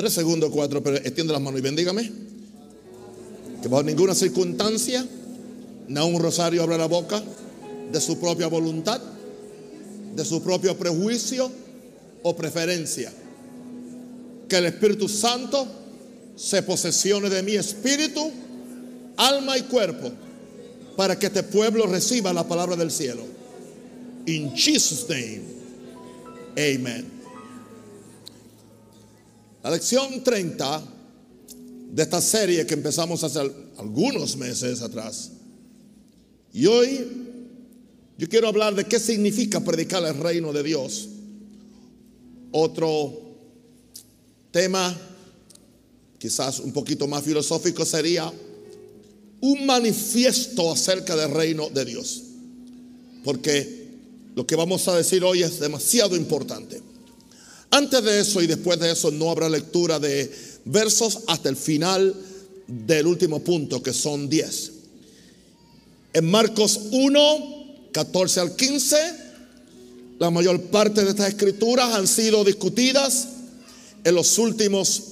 Tres segundos, cuatro, pero extiende las manos y bendígame. Que bajo ninguna circunstancia, ni un rosario abra la boca de su propia voluntad, de su propio prejuicio o preferencia. Que el Espíritu Santo se posesione de mi espíritu, alma y cuerpo para que este pueblo reciba la palabra del cielo. In Jesus' name, amen. La lección 30 de esta serie que empezamos hace algunos meses atrás. Y hoy yo quiero hablar de qué significa predicar el reino de Dios. Otro tema, quizás un poquito más filosófico, sería un manifiesto acerca del reino de Dios. Porque lo que vamos a decir hoy es demasiado importante. Antes de eso y después de eso no habrá lectura de versos hasta el final del último punto, que son 10. En Marcos 1, 14 al 15, la mayor parte de estas escrituras han sido discutidas en los últimos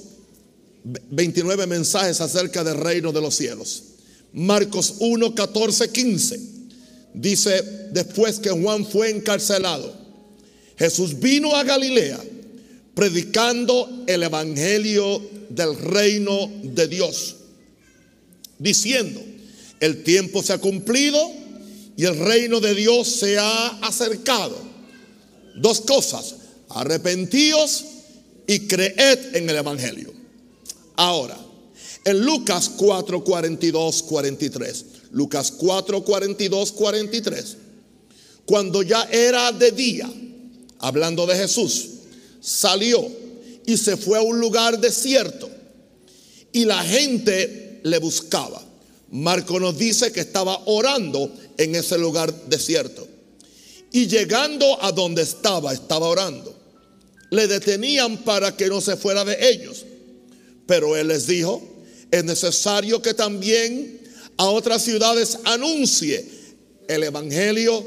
29 mensajes acerca del reino de los cielos. Marcos 1, 14, 15. Dice, después que Juan fue encarcelado, Jesús vino a Galilea predicando el evangelio del reino de Dios, diciendo, el tiempo se ha cumplido y el reino de Dios se ha acercado. Dos cosas, arrepentíos y creed en el evangelio. Ahora, en Lucas 4, 42, 43. Lucas 4, 42, 43. Cuando ya era de día, hablando de Jesús, salió y se fue a un lugar desierto. Y la gente le buscaba. Marco nos dice que estaba orando en ese lugar desierto. Y llegando a donde estaba, estaba orando. Le detenían para que no se fuera de ellos. Pero él les dijo, es necesario que también a otras ciudades anuncie el Evangelio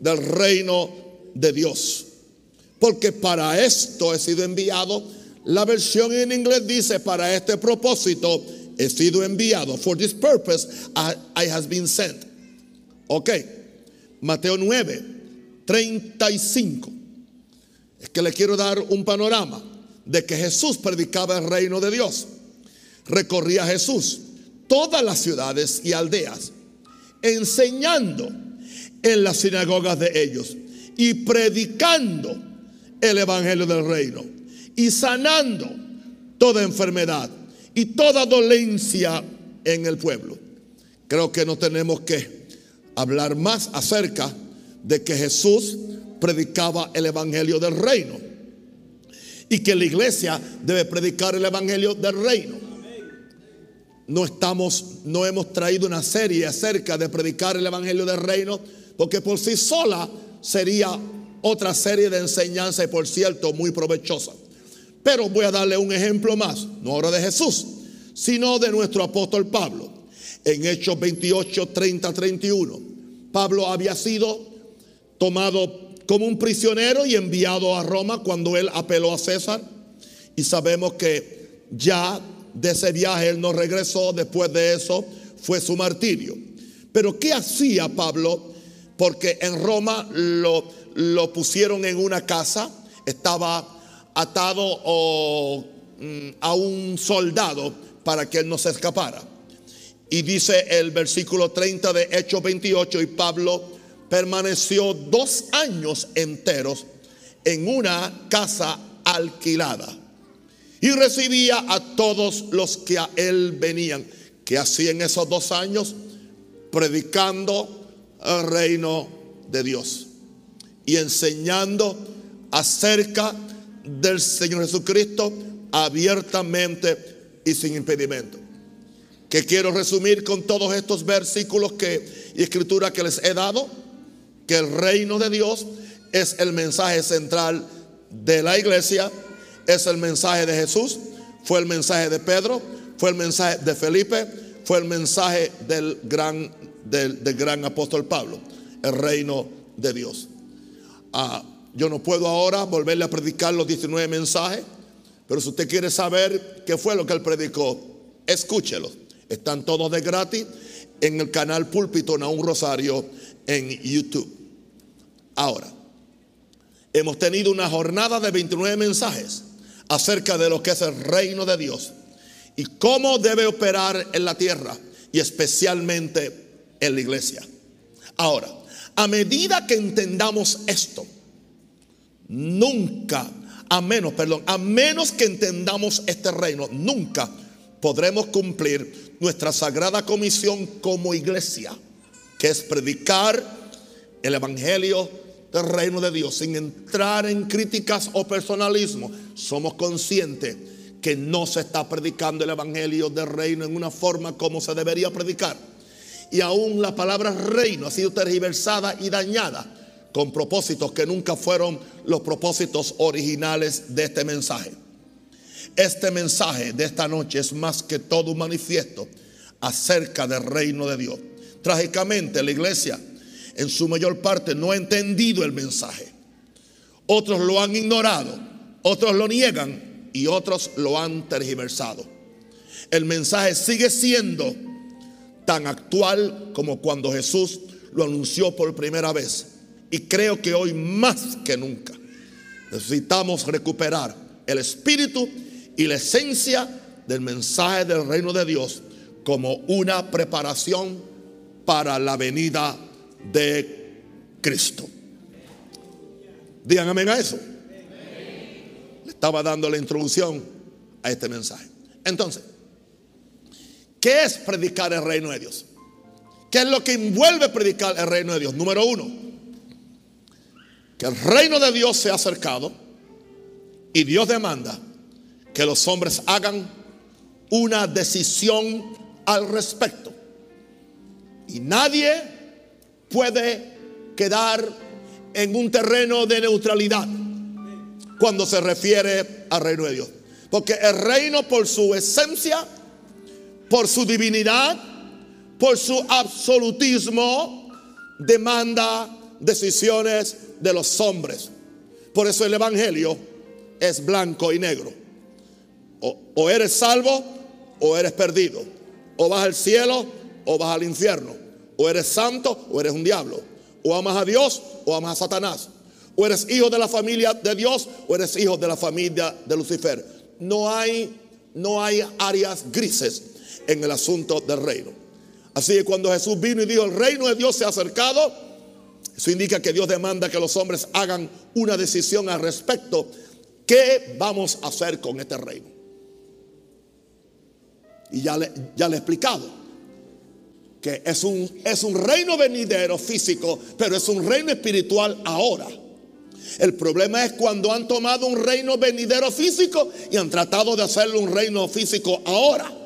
del reino de Dios. Porque para esto he sido enviado. La versión en inglés dice, para este propósito he sido enviado. For this purpose I, I has been sent. Ok. Mateo 9, 35. Es que le quiero dar un panorama de que Jesús predicaba el reino de Dios recorría Jesús todas las ciudades y aldeas, enseñando en las sinagogas de ellos y predicando el Evangelio del Reino y sanando toda enfermedad y toda dolencia en el pueblo. Creo que no tenemos que hablar más acerca de que Jesús predicaba el Evangelio del Reino y que la iglesia debe predicar el Evangelio del Reino no estamos, no hemos traído una serie acerca de predicar el Evangelio del Reino, porque por sí sola sería otra serie de enseñanza y por cierto muy provechosa. Pero voy a darle un ejemplo más, no ahora de Jesús, sino de nuestro apóstol Pablo. En Hechos 28, 30, 31, Pablo había sido tomado como un prisionero y enviado a Roma cuando él apeló a César. Y sabemos que ya de ese viaje él no regresó, después de eso fue su martirio. Pero ¿qué hacía Pablo? Porque en Roma lo, lo pusieron en una casa, estaba atado mm, a un soldado para que él no se escapara. Y dice el versículo 30 de Hechos 28, y Pablo permaneció dos años enteros en una casa alquilada y recibía a todos los que a él venían. Que hacía en esos dos años? Predicando el reino de Dios y enseñando acerca del Señor Jesucristo abiertamente y sin impedimento. Que quiero resumir con todos estos versículos que, y escritura que les he dado, que el reino de Dios es el mensaje central de la iglesia es el mensaje de Jesús, fue el mensaje de Pedro, fue el mensaje de Felipe, fue el mensaje del gran, del, gran apóstol Pablo, el reino de Dios. Ah, yo no puedo ahora volverle a predicar los 19 mensajes, Pero si usted quiere saber qué fue lo que él predicó, escúchelo. Están todos de gratis en el canal Púlpito un Rosario en YouTube. Ahora, hemos tenido una jornada de 29 mensajes acerca de lo que es el reino de Dios y cómo debe operar en la tierra y especialmente en la iglesia. Ahora, a medida que entendamos esto, nunca, a menos, perdón, a menos que entendamos este reino, nunca podremos cumplir nuestra sagrada comisión como iglesia, que es predicar el evangelio del reino de Dios sin entrar en críticas o personalismo. Somos conscientes que no se está predicando el evangelio del reino en una forma como se debería predicar. Y aún la palabra reino ha sido tergiversada y dañada con propósitos que nunca fueron los propósitos originales de este mensaje. Este mensaje de esta noche es más que todo un manifiesto acerca del reino de Dios. Trágicamente la iglesia en su mayor parte no ha entendido el mensaje. Otros lo han ignorado, otros lo niegan y otros lo han tergiversado. El mensaje sigue siendo tan actual como cuando Jesús lo anunció por primera vez. Y creo que hoy más que nunca necesitamos recuperar el espíritu y la esencia del mensaje del reino de Dios como una preparación para la venida de Cristo. Digan amén a eso. Le estaba dando la introducción a este mensaje. Entonces, ¿qué es predicar el reino de Dios? ¿Qué es lo que envuelve predicar el reino de Dios? Número uno, que el reino de Dios se ha acercado y Dios demanda que los hombres hagan una decisión al respecto. Y nadie puede quedar en un terreno de neutralidad cuando se refiere al reino de Dios. Porque el reino por su esencia, por su divinidad, por su absolutismo, demanda decisiones de los hombres. Por eso el Evangelio es blanco y negro. O, eres salvo o eres perdido. O vas al cielo o vas al infierno. O eres santo o eres un diablo. O amas a Dios o amas a Satanás. O eres hijo de la familia de Dios o eres hijo de la familia de Lucifer. No hay, no hay áreas grises en el asunto del reino. Así que cuando Jesús vino y dijo, el reino de Dios se ha acercado, eso indica que Dios demanda que los hombres hagan una decisión al respecto. ¿Qué vamos a hacer con este reino? Y ya le, ya le he explicado que es un, es un reino venidero físico, pero es un reino espiritual ahora. El problema es cuando han tomado un reino venidero físico y han tratado de hacerlo un reino físico ahora.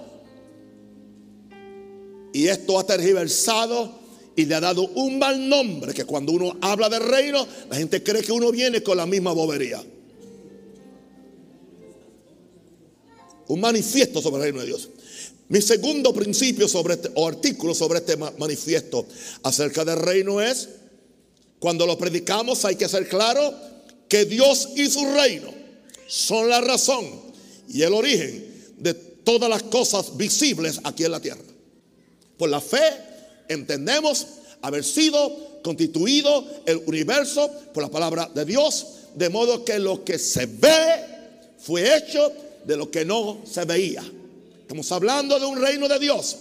Y esto ha tergiversado y le ha dado un mal nombre que cuando uno habla de reino, la gente cree que uno viene con la misma bobería. Un manifiesto sobre el reino de Dios. Mi segundo principio sobre este, o artículo sobre este manifiesto acerca del reino es, cuando lo predicamos hay que ser claro que Dios y su reino son la razón y el origen de todas las cosas visibles aquí en la tierra. Por la fe entendemos haber sido constituido el universo por la palabra de Dios, de modo que lo que se ve fue hecho de lo que no se veía. Estamos hablando de un reino de Dios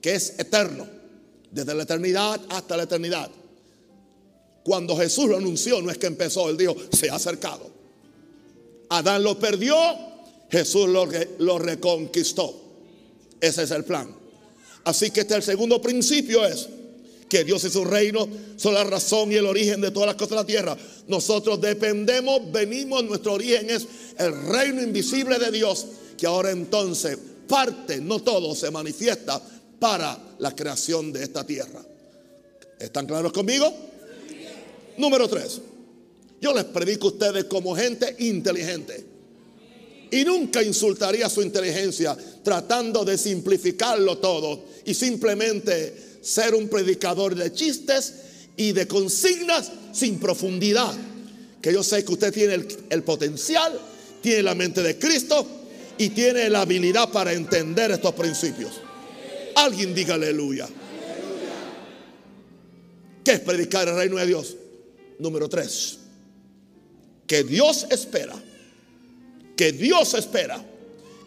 que es eterno, desde la eternidad hasta la eternidad. Cuando Jesús lo anunció, no es que empezó, él dijo, se ha acercado. Adán lo perdió, Jesús lo, lo reconquistó. Ese es el plan. Así que este el segundo principio es que Dios y su reino son la razón y el origen de todas las cosas de la tierra. Nosotros dependemos, venimos, nuestro origen es el reino invisible de Dios, que ahora entonces parte, no todo, se manifiesta para la creación de esta tierra. ¿Están claros conmigo? Número tres. Yo les predico a ustedes como gente inteligente. Y nunca insultaría su inteligencia tratando de simplificarlo todo y simplemente ser un predicador de chistes y de consignas sin profundidad. Que yo sé que usted tiene el, el potencial tiene la mente de Cristo y tiene la habilidad para entender estos principios. Alguien diga aleluya. ¿Qué es predicar el reino de Dios? Número tres. Que Dios espera, que Dios espera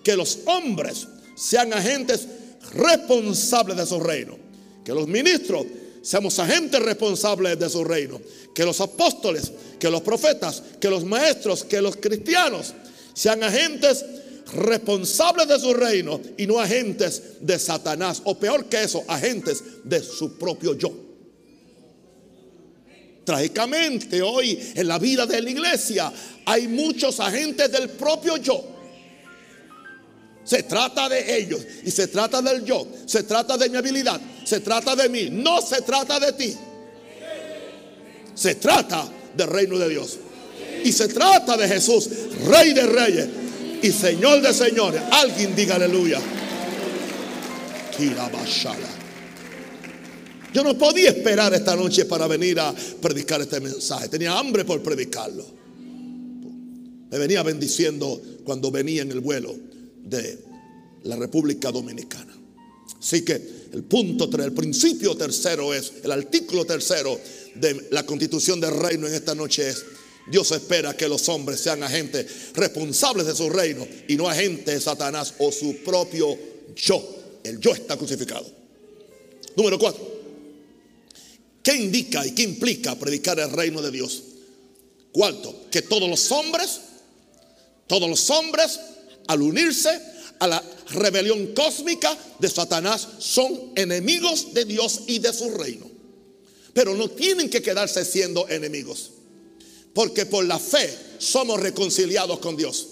que los hombres sean agentes responsables de su reino. Que los ministros seamos agentes responsables de su reino. Que los apóstoles, que los profetas, que los maestros, que los cristianos sean agentes responsables de su reino y no agentes de Satanás. O peor que eso, agentes de su propio yo. Trágicamente hoy en la vida de la iglesia hay muchos agentes del propio yo. Se trata de ellos y se trata del yo. Se trata de mi habilidad. Se trata de mí. No se trata de ti. Se trata del reino de Dios. Y se trata de Jesús, Rey de Reyes y Señor de Señores. Alguien diga aleluya. Yo no podía esperar esta noche para venir a predicar este mensaje. Tenía hambre por predicarlo. Me venía bendiciendo cuando venía en el vuelo de la República Dominicana. Así que el punto, el principio tercero es, el artículo tercero de la constitución del reino en esta noche es, Dios espera que los hombres sean agentes responsables de su reino y no agentes de Satanás o su propio yo. El yo está crucificado. Número cuatro. ¿Qué indica y qué implica predicar el reino de Dios? Cuarto, que todos los hombres, todos los hombres, al unirse a la rebelión cósmica de Satanás, son enemigos de Dios y de su reino. Pero no tienen que quedarse siendo enemigos. Porque por la fe somos reconciliados con Dios.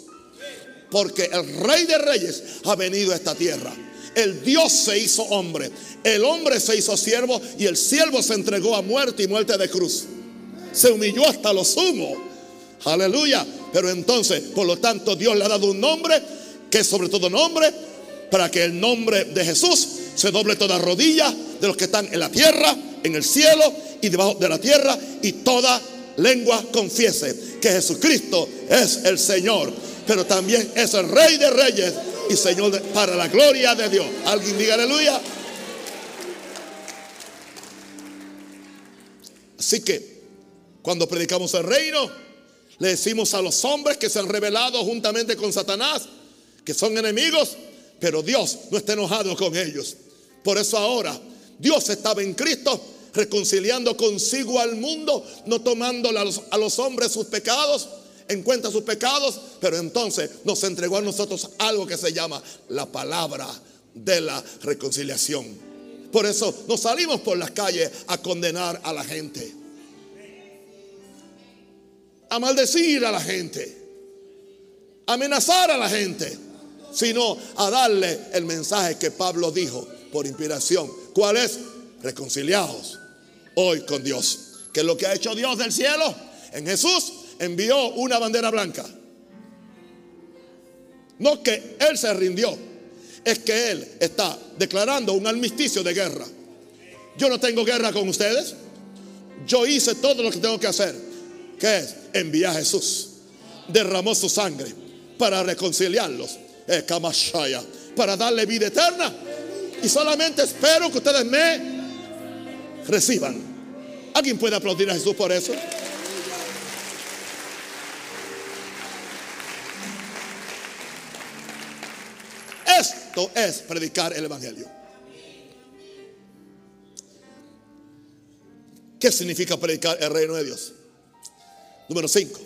Porque el Rey de Reyes ha venido a esta tierra el Dios se hizo hombre, el hombre se hizo siervo y el siervo se entregó a muerte y muerte de cruz. Se humilló hasta lo sumo. Aleluya. Pero entonces, por lo tanto, Dios le ha dado un nombre que es sobre todo nombre, para que el nombre de Jesús se doble toda rodilla de los que están en la tierra, en el cielo y debajo de la tierra, y toda lengua confiese que Jesucristo es el Señor, pero también es el Rey de Reyes y Señor para la gloria de Dios. Alguien diga aleluya. Así que cuando predicamos el reino, le decimos a los hombres que se han revelado juntamente con Satanás, que son enemigos, pero Dios no está enojado con ellos. Por eso ahora Dios estaba en Cristo reconciliando consigo al mundo, no tomando a los, hombres sus pecados, en cuenta sus pecados, pero entonces nos entregó a nosotros algo que se llama la palabra de la reconciliación. Por eso nos salimos por las calles a condenar a la gente, a maldecir a la gente, amenazar a la gente, sino a darle el mensaje que Pablo dijo por inspiración. ¿Cuál es? Reconciliados hoy con Dios. ¿Qué es lo que ha hecho Dios del cielo? En Jesús envió una bandera blanca. No que Él se rindió, es que Él está declarando un armisticio de guerra. Yo no tengo guerra con ustedes. Yo hice todo lo que tengo que hacer, que es enviar a Jesús. Derramó su sangre para reconciliarlos. Para darle vida eterna. Y solamente espero que ustedes me reciban. ¿Alguien puede aplaudir a Jesús por eso? Esto es predicar el Evangelio. ¿Qué significa predicar el reino de Dios? Número 5.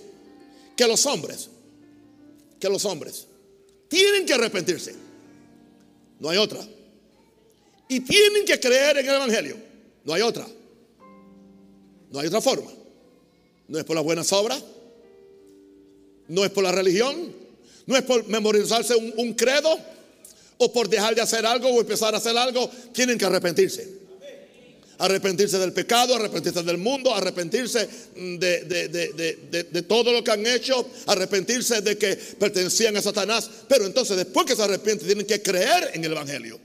Que los hombres, que los hombres tienen que arrepentirse. No hay otra. Y tienen que creer en el Evangelio. No hay otra. No hay otra forma. No es por las buenas obras. No es por la religión. No es por memorizarse un, un credo o por dejar de hacer algo o empezar a hacer algo, tienen que arrepentirse. Arrepentirse del pecado, arrepentirse del mundo, arrepentirse de, de, todo lo que han hecho, arrepentirse de que pertenecían a Satanás. Pero entonces después que se arrepienten tienen que creer en el Evangelio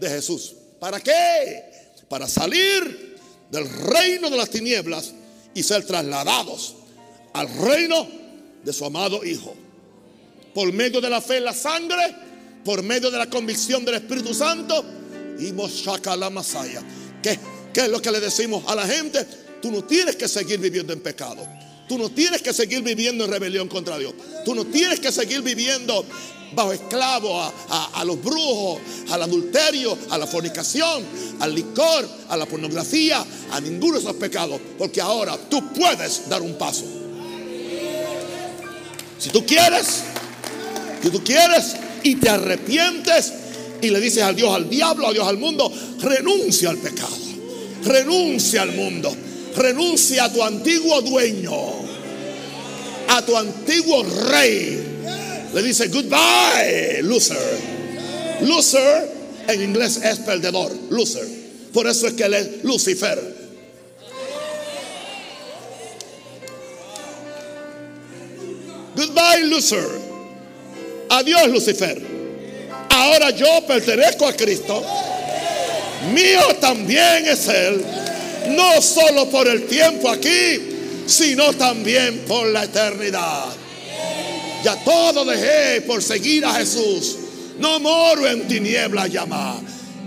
de Jesús. ¿Para qué? Para salir del reino de las tinieblas y ser trasladados al reino de su amado Hijo. por medio de la fe en la sangre, por medio de la convicción del Espíritu Santo y Moshaka la. ¿Qué, ¿Qué es lo que le decimos a la gente? Tú no tienes que seguir viviendo en pecado. Tú no tienes que seguir viviendo en rebelión contra Dios. Tú no tienes que seguir viviendo bajo esclavo a, los brujos, al adulterio, a la fornicación, al licor, a la pornografía, a ninguno de esos pecados. Porque ahora tú puedes dar un paso. Si tú quieres, si tú quieres y te arrepientes y le dices al Dios, al diablo, a Dios, al mundo, renuncia al pecado, renuncia al mundo, renuncia a tu antiguo dueño, a tu antiguo rey le dice goodbye, loser. Loser en inglés es perdedor, loser. Por eso es que él es Lucifer. Goodbye, loser. Adiós, Lucifer. Ahora yo pertenezco a Cristo. Mío también es Él. No solo por el tiempo aquí, sino también por la eternidad. Ya todo dejé por seguir a Jesús. No moro en tiniebla llamar.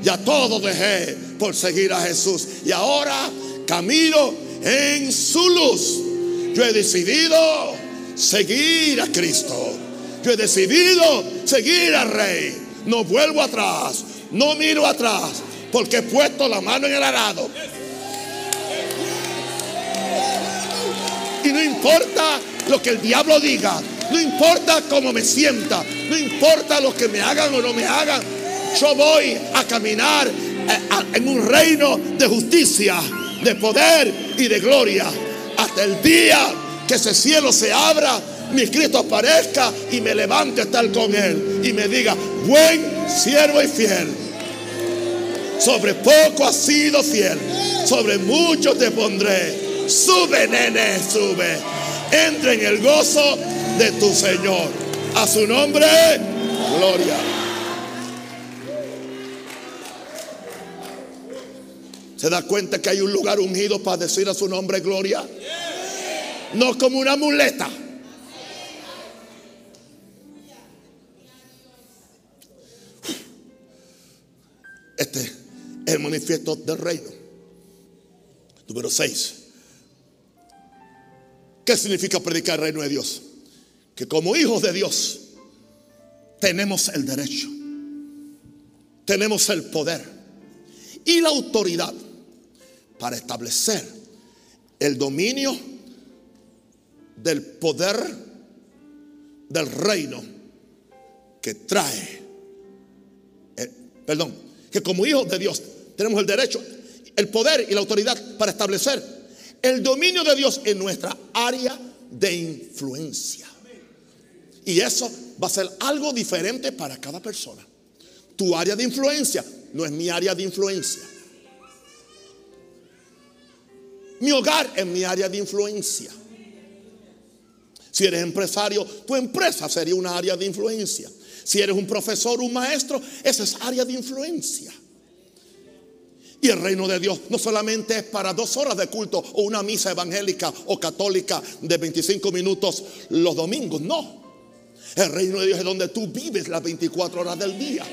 Ya todo dejé por seguir a Jesús. Y ahora camino en su luz. Yo he decidido seguir a Cristo. Yo he decidido seguir al Rey. No vuelvo atrás. No miro atrás. Porque he puesto la mano en el arado. Y no importa lo que el diablo diga. No importa cómo me sienta, no importa lo que me hagan o no me hagan. Yo voy a caminar eh, en un reino de justicia, de poder y de gloria. Hasta el día que ese cielo se abra, mi Cristo aparezca y me levante a estar con Él y me diga, buen siervo y fiel. Sobre poco has sido fiel, sobre mucho te pondré. Sube, nene, sube. Entra en el gozo de tu Señor. A su nombre, gloria. ¿Se da cuenta que hay un lugar ungido para decir a su nombre gloria? No como una muleta. Este es el manifiesto del reino. Número 6. ¿Qué significa predicar el reino de Dios? que como hijos de Dios tenemos el derecho, tenemos el poder y la autoridad para establecer el dominio del poder del reino que trae, eh, perdón, que como hijos de Dios tenemos el derecho, el poder y la autoridad para establecer el dominio de Dios en nuestra área de influencia. Y eso va a ser algo diferente para cada persona. Tu área de influencia no es mi área de influencia. Mi hogar es mi área de influencia. Si eres empresario, tu empresa sería una área de influencia. Si eres un profesor, un maestro, esa es área de influencia. Y el reino de Dios no solamente es para dos horas de culto o una misa evangélica o católica de 25 minutos los domingos, no. El reino de Dios es donde tú vives las 24 horas del día.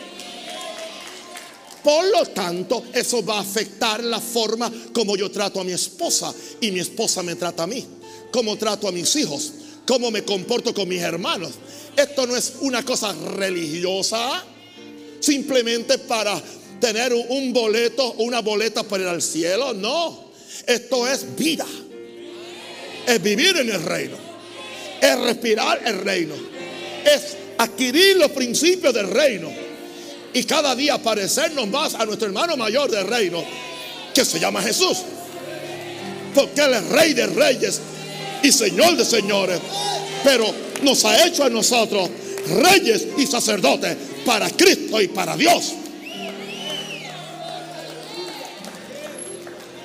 Por lo tanto, eso va a afectar la forma como yo trato a mi esposa y mi esposa me trata a mí. Cómo trato a mis hijos, cómo me comporto con mis hermanos. Esto no es una cosa religiosa, simplemente para tener un boleto o una boleta para ir al cielo. No, esto es vida. Es vivir en el reino. Es respirar el reino es adquirir los principios del reino y cada día parecernos más a nuestro hermano mayor del reino, que se llama Jesús. Porque Él es rey de reyes y señor de señores. Pero nos ha hecho a nosotros reyes y sacerdotes para Cristo y para Dios.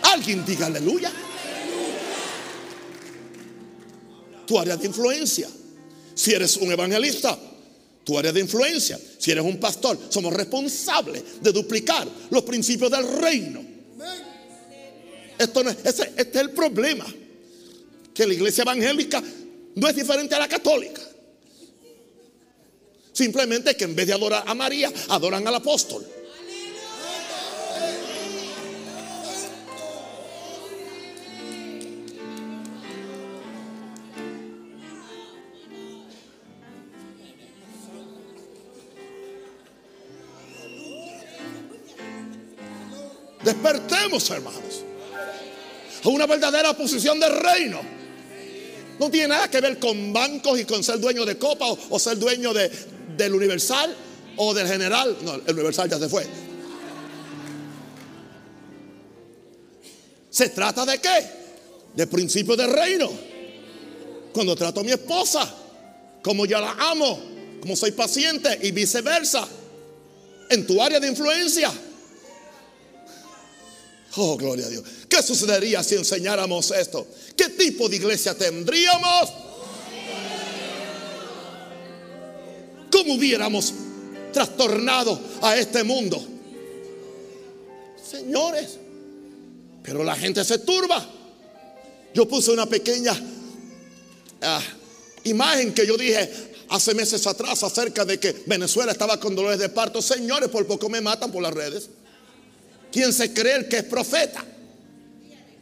Alguien diga aleluya. Tu área de influencia. Si eres un evangelista, tu área de influencia. Si eres un pastor, somos responsables de duplicar los principios del reino. Esto no es, este es el problema. Que la iglesia evangélica no es diferente a la católica. Simplemente que en vez de adorar a María, adoran al apóstol. Despertemos, hermanos, a una verdadera posición de reino. No tiene nada que ver con bancos y con ser dueño de Copa o, ser dueño de, del Universal o del General. No, el Universal ya se fue. ¿Se trata de qué? De principio de reino. Cuando trato a mi esposa, como yo la amo, como soy paciente y viceversa. En tu área de influencia. Oh, gloria a Dios. ¿Qué sucedería si enseñáramos esto? ¿Qué tipo de iglesia tendríamos? ¿Cómo hubiéramos trastornado a este mundo? Señores, pero la gente se turba. Yo puse una pequeña ah, imagen que yo dije hace meses atrás acerca de que Venezuela estaba con dolores de parto. Señores, por poco me matan por las redes. ¿Quién se cree que es profeta?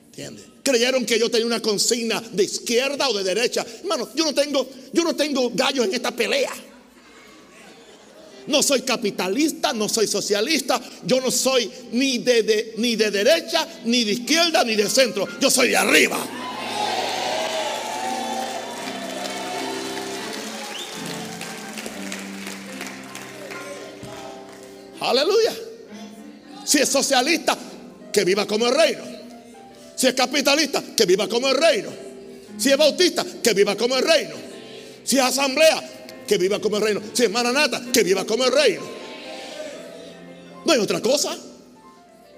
¿Entiende? Creyeron que yo tenía una consigna de izquierda o de derecha. Hermano, yo no tengo, yo no tengo gallos en esta pelea. No soy capitalista, no soy socialista, yo no soy ni de, ni de derecha, ni de izquierda, ni de centro. Yo soy de arriba. Aleluya. Si es socialista, que viva como el reino. Si es capitalista, que viva como el reino. Si es bautista, que viva como el reino. Si es asamblea, que viva como el reino. Si es maranata, que viva como el reino. No hay otra cosa.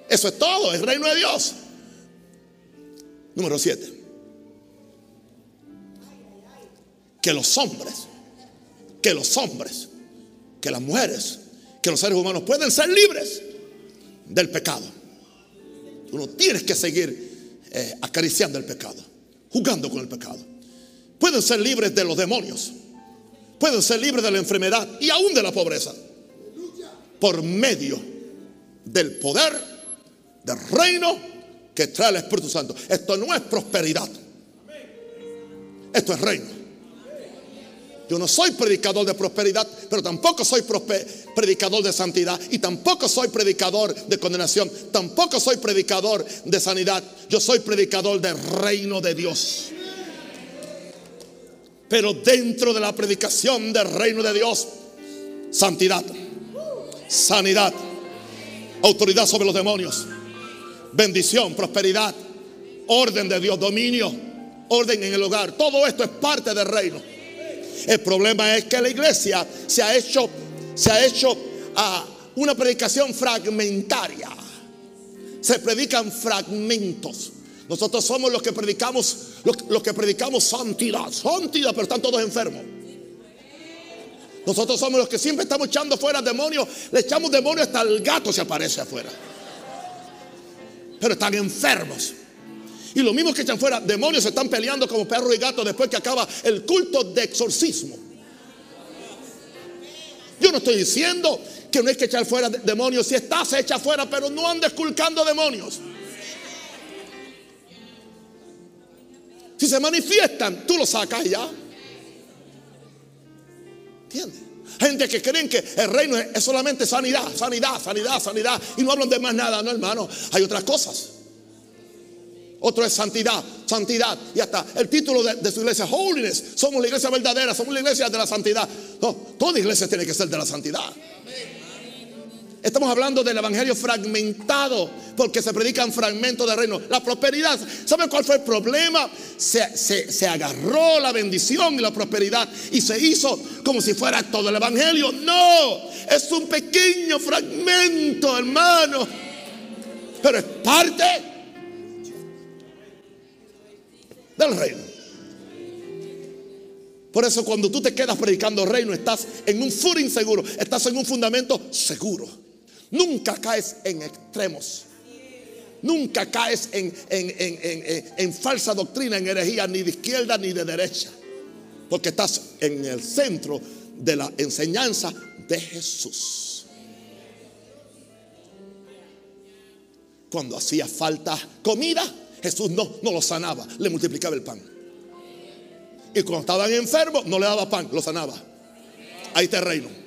Eso es todo, el reino de Dios. Número 7. Que los hombres, que los hombres, que las mujeres, que los seres humanos pueden ser libres del pecado. Uno tienes que seguir eh, acariciando el pecado, jugando con el pecado. Pueden ser libres de los demonios, pueden ser libres de la enfermedad y aún de la pobreza, por medio del poder del reino que trae el Espíritu Santo. Esto no es prosperidad, esto es reino. Yo no soy predicador de prosperidad, pero tampoco soy predicador de santidad y tampoco soy predicador de condenación, tampoco soy predicador de sanidad. Yo soy predicador del reino de Dios. Pero dentro de la predicación del reino de Dios, santidad, sanidad, autoridad sobre los demonios, bendición, prosperidad, orden de Dios, dominio, orden en el hogar. Todo esto es parte del reino. El problema es que la iglesia se ha hecho, se ha hecho ah, una predicación fragmentaria. Se predican fragmentos. Nosotros somos los que predicamos, los, que predicamos santidad, santidad, pero están todos enfermos. Nosotros somos los que siempre estamos echando fuera demonios. Le echamos demonios hasta el gato se aparece afuera. Pero están enfermos. Y los mismos que echan fuera demonios se están peleando como perro y gato después que acaba el culto de exorcismo. Yo no estoy diciendo que no hay que echar fuera demonios. Si está, se echa fuera, pero no andes culcando demonios. Si se manifiestan, tú los sacas ya. ¿Entiendes? Gente que creen que el reino es solamente sanidad, sanidad, sanidad, sanidad. Y no hablan de más nada, no hermano. Hay otras cosas. Otro es santidad, santidad. Y hasta el título de, su iglesia, holiness. Somos la iglesia verdadera, somos la iglesia de la santidad. No, toda iglesia tiene que ser de la santidad. Estamos hablando del evangelio fragmentado, porque se predican fragmentos de reino. La prosperidad, ¿sabe cuál fue el problema? Se, se, agarró la bendición y la prosperidad y se hizo como si fuera todo el evangelio. No, es un pequeño fragmento, hermano. Pero es parte del reino. Por eso cuando tú te quedas predicando reino, estás en un furo inseguro, estás en un fundamento seguro. Nunca caes en extremos. Nunca caes en, en, falsa doctrina, en herejía, ni de izquierda ni de derecha. Porque estás en el centro de la enseñanza de Jesús. Cuando hacía falta comida, Jesús no, no lo sanaba, le multiplicaba el pan. Y cuando estaban enfermos, no le daba pan, lo sanaba. Ahí está el reino.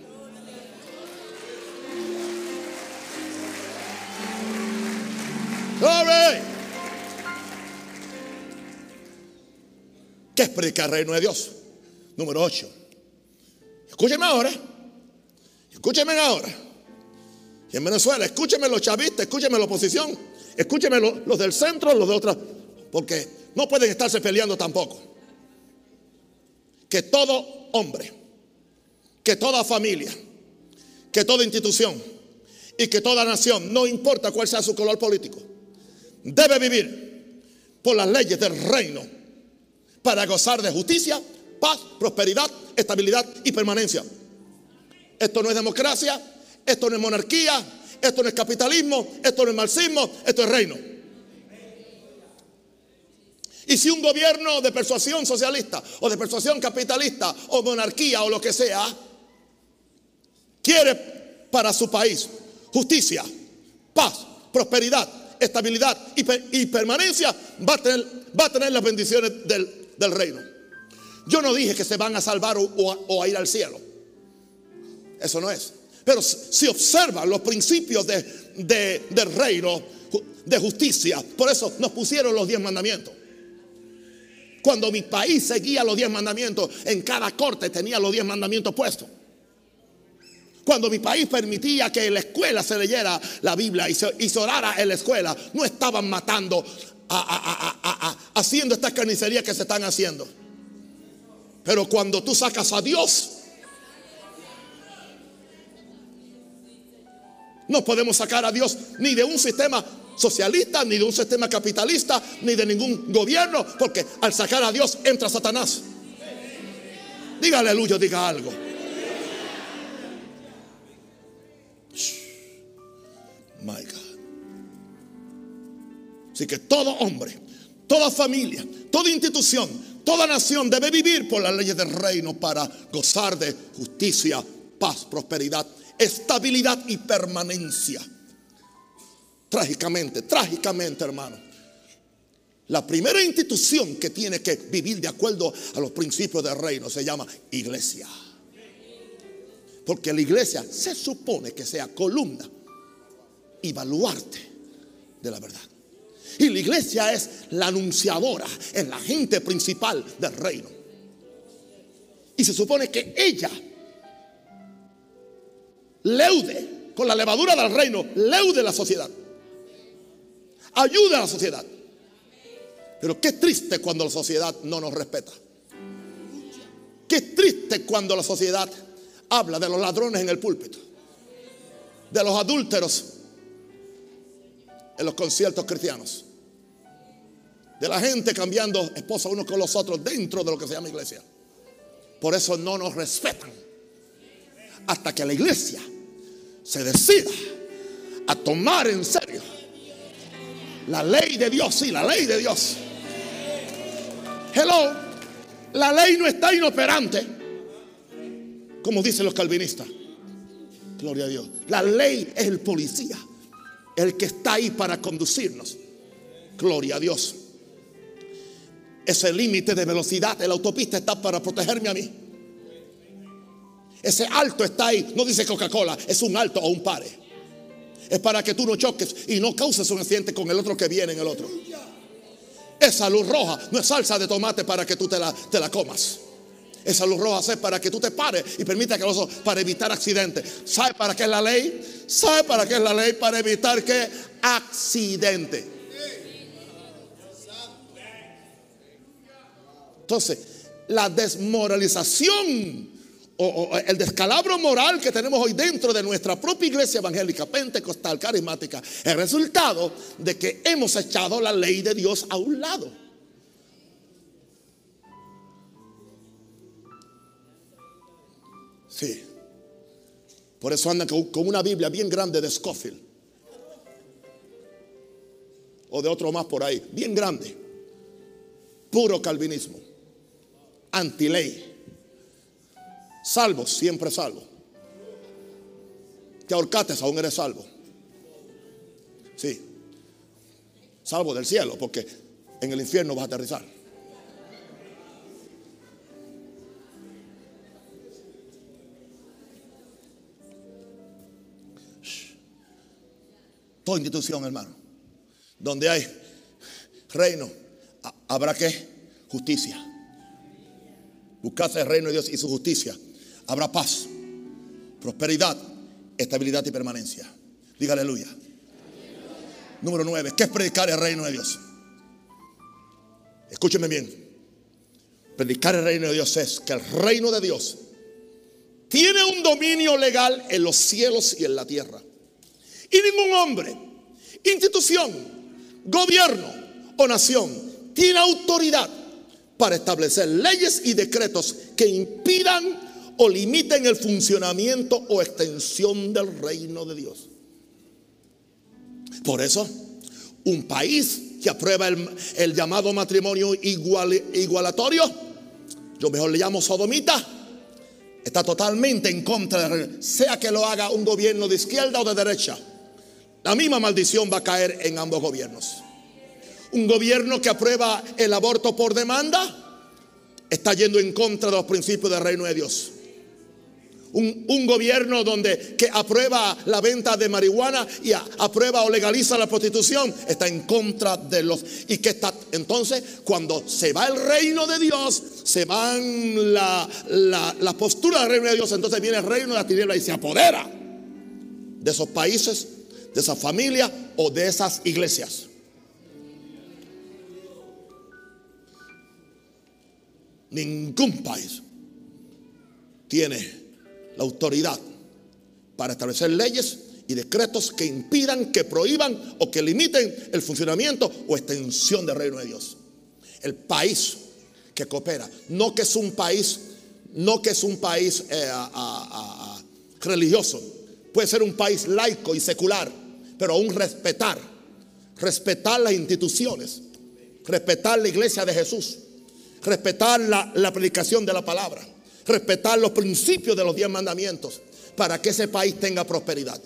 ¿Qué es predicar el reino de Dios? Número 8. Escúcheme ahora. Escúcheme ahora. Y en Venezuela, escúcheme los chavistas, escúcheme la oposición, escúcheme los, los del centro, los de otras, porque no pueden estarse peleando tampoco. Que todo hombre, que toda familia, que toda institución y que toda nación, no importa cuál sea su color político, debe vivir por las leyes del reino para gozar de justicia, paz, prosperidad, estabilidad y permanencia. Esto no es democracia, esto no es monarquía, esto no es capitalismo, esto no es marxismo, esto es reino. Y si un gobierno de persuasión socialista o de persuasión capitalista o monarquía o lo que sea quiere para su país justicia, paz, prosperidad, estabilidad y, permanencia, va a, tener, las bendiciones del, reino. Yo no dije que se van a salvar o, a ir al cielo. Eso no es. Pero si observan los principios de, del reino de justicia, por eso nos pusieron los diez mandamientos. Cuando mi país seguía los diez mandamientos, en cada corte tenía los diez mandamientos puestos. Cuando mi país permitía que en la escuela se leyera la Biblia y se, orara en la escuela, no estaban matando, haciendo estas carnicerías que se están haciendo. Pero cuando tú sacas a Dios, no podemos sacar a Dios ni de un sistema socialista, ni de un sistema capitalista, ni de ningún gobierno, porque al sacar a Dios entra Satanás. Diga aleluya, diga algo. My God. Así que todo hombre, toda familia, toda institución, toda nación debe vivir por las leyes del reino para gozar de justicia, paz, prosperidad, estabilidad y permanencia. Trágicamente, trágicamente, hermano. La primera institución que tiene que vivir de acuerdo a los principios del reino se llama iglesia. Porque la iglesia se supone que sea columna y baluarte de la verdad. Y la iglesia es la anunciadora, es la gente principal del reino. Y se supone que ella leude con la levadura del reino, leude la sociedad. Ayuda a la sociedad. Pero qué triste cuando la sociedad no nos respeta. Qué triste cuando la sociedad habla de los ladrones en el púlpito, de los adúlteros en los conciertos cristianos, de la gente cambiando esposa unos con los otros dentro de lo que se llama iglesia. Por eso no nos respetan hasta que la iglesia se decida a tomar en serio la ley de Dios, sí, la ley de Dios. Hello, la ley no está inoperante como dicen los calvinistas. Gloria a Dios. La ley es el policía, el que está ahí para conducirnos. Gloria a Dios. Ese límite de velocidad en la autopista está para protegerme a mí. Ese alto está ahí. No dice Coca-Cola, es un alto o un pare. Es para que tú no choques y no causes un accidente con el otro que viene en el otro. Esa luz roja no es salsa de tomate para que tú te la, te la comas. Esa luz roja es para que tú te pares y permita que los para evitar accidentes. ¿Sabe para qué es la ley? ¿Sabe para qué es la ley? Para evitar que accidente. Entonces, la desmoralización el descalabro moral que tenemos hoy dentro de nuestra propia iglesia evangélica pentecostal carismática es resultado de que hemos echado la ley de Dios a un lado. Sí. Por eso andan con una Biblia bien grande de Scofield. O de otro más por ahí. Bien grande. Puro calvinismo. Antiley. Salvo, siempre salvo. Te ahorcates, aún eres salvo. Sí. Salvo del cielo, porque en el infierno vas a aterrizar. Toda institución, hermano. Donde hay reino, habrá que justicia. Buscarse el reino de Dios y su justicia. Habrá paz, prosperidad, estabilidad y permanencia. Diga aleluya. Número nueve, ¿qué es predicar el reino de Dios? Escúcheme bien. Predicar el reino de Dios es que el reino de Dios tiene un dominio legal en los cielos y en la tierra. Y ningún hombre, institución, gobierno o nación tiene autoridad para establecer leyes y decretos que impidan o limiten el funcionamiento o extensión del reino de Dios. Por eso, un país que aprueba el, llamado matrimonio igualatorio, yo mejor le llamo sodomita, está totalmente en contra de sea que lo haga un gobierno de izquierda o de derecha. La misma maldición va a caer en ambos gobiernos. Un gobierno que aprueba el aborto por demanda está yendo en contra de los principios del reino de Dios. Un, gobierno donde que aprueba la venta de marihuana y aprueba o legaliza la prostitución está en contra de los y que está entonces cuando se va el reino de Dios se van la, la, la postura del reino de Dios entonces viene el reino de la tiniebla y se apodera de esos países de esa familia o de esas iglesias. Ningún país tiene la autoridad para establecer leyes y decretos que impidan, que prohíban o que limiten el funcionamiento o extensión del reino de Dios. El país que coopera, no que es un país, no que es un país eh, religioso, puede ser un país laico y secular, pero aún respetar, respetar las instituciones, respetar la iglesia de Jesús, respetar la, predicación de la palabra, respetar los principios de los diez mandamientos para que ese país tenga prosperidad.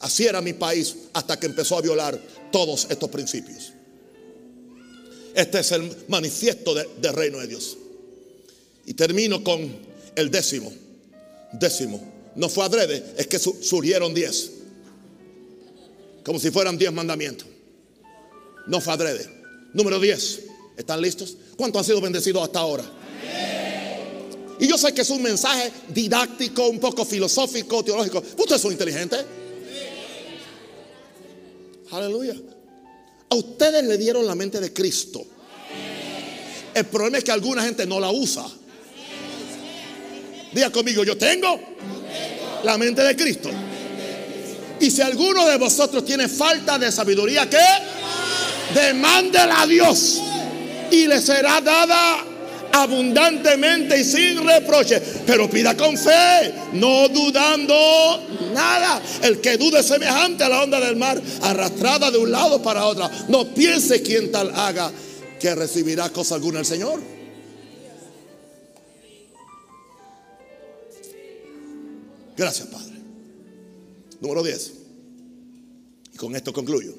Así era mi país hasta que empezó a violar todos estos principios. Este es el manifiesto del reino de Dios. Y termino con el décimo. Décimo. No fue adrede, es que surgieron diez. Como si fueran diez mandamientos. No fue adrede. Número diez. ¿Están listos? ¿Cuántos han sido bendecidos hasta ahora? Y yo sé que es un mensaje didáctico, un poco filosófico, teológico. ¿Ustedes son inteligentes? Aleluya. A ustedes le dieron la mente de Cristo. El problema es que alguna gente no la usa. Diga conmigo, yo tengo la mente de Cristo. Y si alguno de vosotros tiene falta de sabiduría, ¿qué? Demándela a Dios y le será dada abundantemente y sin reproche. Pero pida con fe, no dudando nada. El que dude semejante a la onda del mar, arrastrada de un lado para otro. No piense quien tal haga que recibirá cosa alguna el Señor. Gracias, Padre. Número 10. Y con esto concluyo.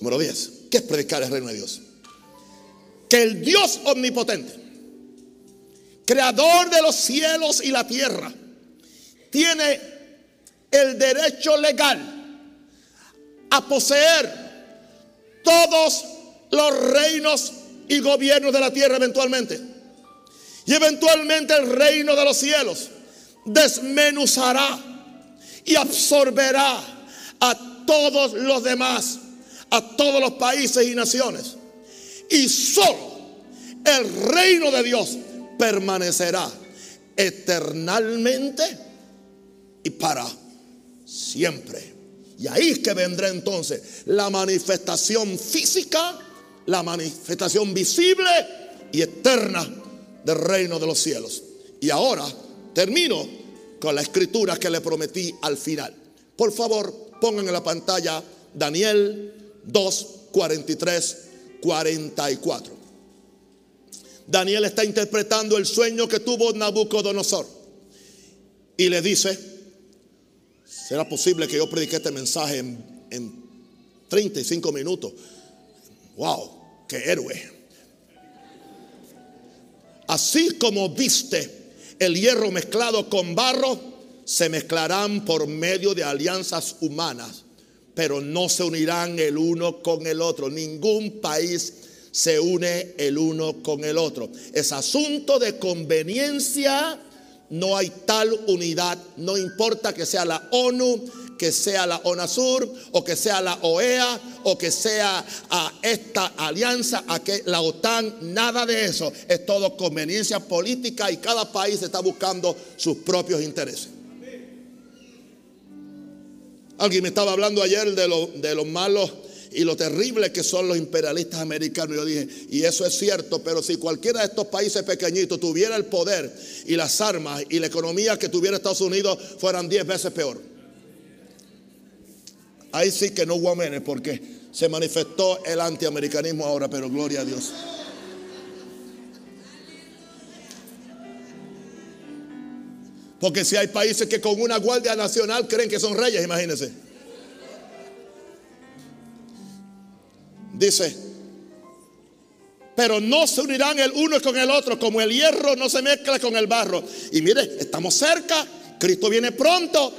Número 10. ¿Qué es predicar el reino de Dios? Que el Dios omnipotente, creador de los cielos y la tierra, tiene el derecho legal a poseer todos los reinos y gobiernos de la tierra eventualmente. Y eventualmente el reino de los cielos desmenuzará y absorberá a todos los demás, a todos los países y naciones. Y solo el reino de Dios permanecerá eternamente y para siempre. Y ahí es que vendrá entonces la manifestación física, la manifestación visible y eterna del reino de los cielos. Y ahora termino con la escritura que le prometí al final. Por favor, pongan en la pantalla Daniel 2, 43 44. Daniel está interpretando el sueño que tuvo Nabucodonosor. Y le dice, ¿será posible que yo predique este mensaje en, en 35 minutos? ¡Wow! ¡Qué héroe! Así como viste el hierro mezclado con barro, se mezclarán por medio de alianzas humanas, pero no se unirán el uno con el otro. Ningún país se une el uno con el otro. Es asunto de conveniencia, no hay tal unidad, no importa que sea la ONU, que sea la ONASUR o que sea la OEA o que sea a esta alianza, a que la OTAN, nada de eso. Es todo conveniencia política y cada país está buscando sus propios intereses. Alguien me estaba hablando ayer de, lo, de los malos y lo terrible que son los imperialistas americanos. Yo dije, y eso es cierto, pero si cualquiera de estos países pequeñitos tuviera el poder y las armas y la economía que tuviera Estados Unidos, fueran 10 veces peor. Ahí sí que no hubo porque se manifestó el antiamericanismo ahora, pero gloria a Dios. Porque si hay países que con una guardia nacional creen que son reyes, imagínense. Dice, pero no se unirán el uno con el otro, como el hierro no se mezcla con el barro. Y mire, estamos cerca, Cristo viene pronto.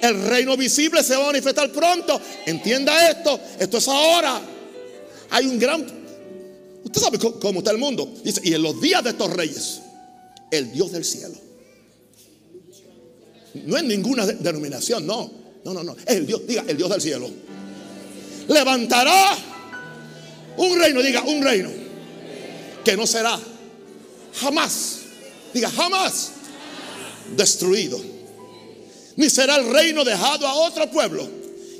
El reino visible se va a manifestar pronto. Entienda esto, esto es ahora. Hay un gran... Usted sabe cómo está el mundo. Dice, y en los días de estos reyes, el Dios del cielo no es ninguna denominación, no. No, no, no. Es el Dios, diga, el Dios del cielo. Levantará un reino, diga, un reino. Que no será jamás, diga, jamás destruido. Ni será el reino dejado a otro pueblo.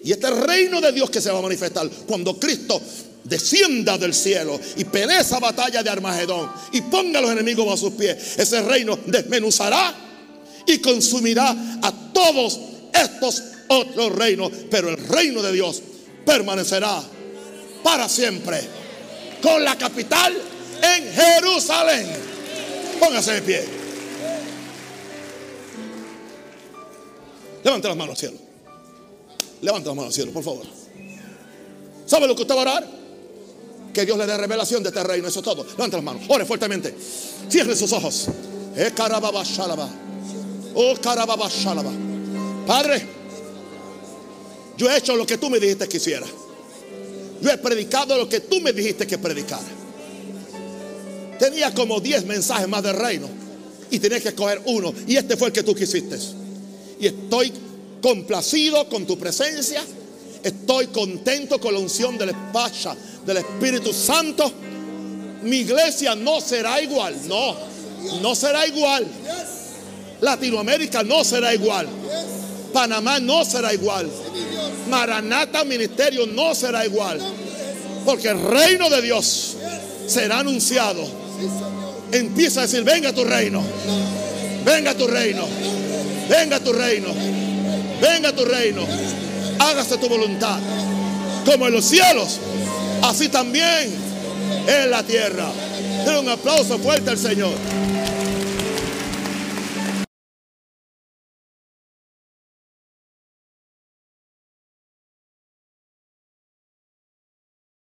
Y este reino de Dios que se va a manifestar cuando Cristo descienda del cielo y pelee esa batalla de Armagedón y ponga a los enemigos a sus pies. Ese reino desmenuzará y consumirá a todos estos otros reinos. Pero el reino de Dios permanecerá para siempre. Con la capital en Jerusalén. Póngase de pie. Levante las manos al cielo. Levante las manos al cielo, por favor. ¿Sabe lo que usted va a orar? Que Dios le dé revelación de este reino. Eso es todo. Levante las manos. Ore fuertemente. Cierre sus ojos. Oh, Padre, yo he hecho lo que tú me dijiste que hiciera. Yo he predicado lo que tú me dijiste que predicara. Tenía como 10 mensajes más del reino y tenía que escoger uno. Y este fue el que tú quisiste. Y estoy complacido con tu presencia. Estoy contento con la unción del del Espíritu Santo. Mi iglesia no será igual. No, no será igual. Latinoamérica no será igual. Panamá no será igual. Maranata Ministerio no será igual. Porque el reino de Dios será anunciado. Empieza a decir, venga tu reino. Venga tu reino. Venga tu reino. Venga tu reino. Hágase tu voluntad. Como en los cielos, así también en la tierra. Den un aplauso fuerte al Señor.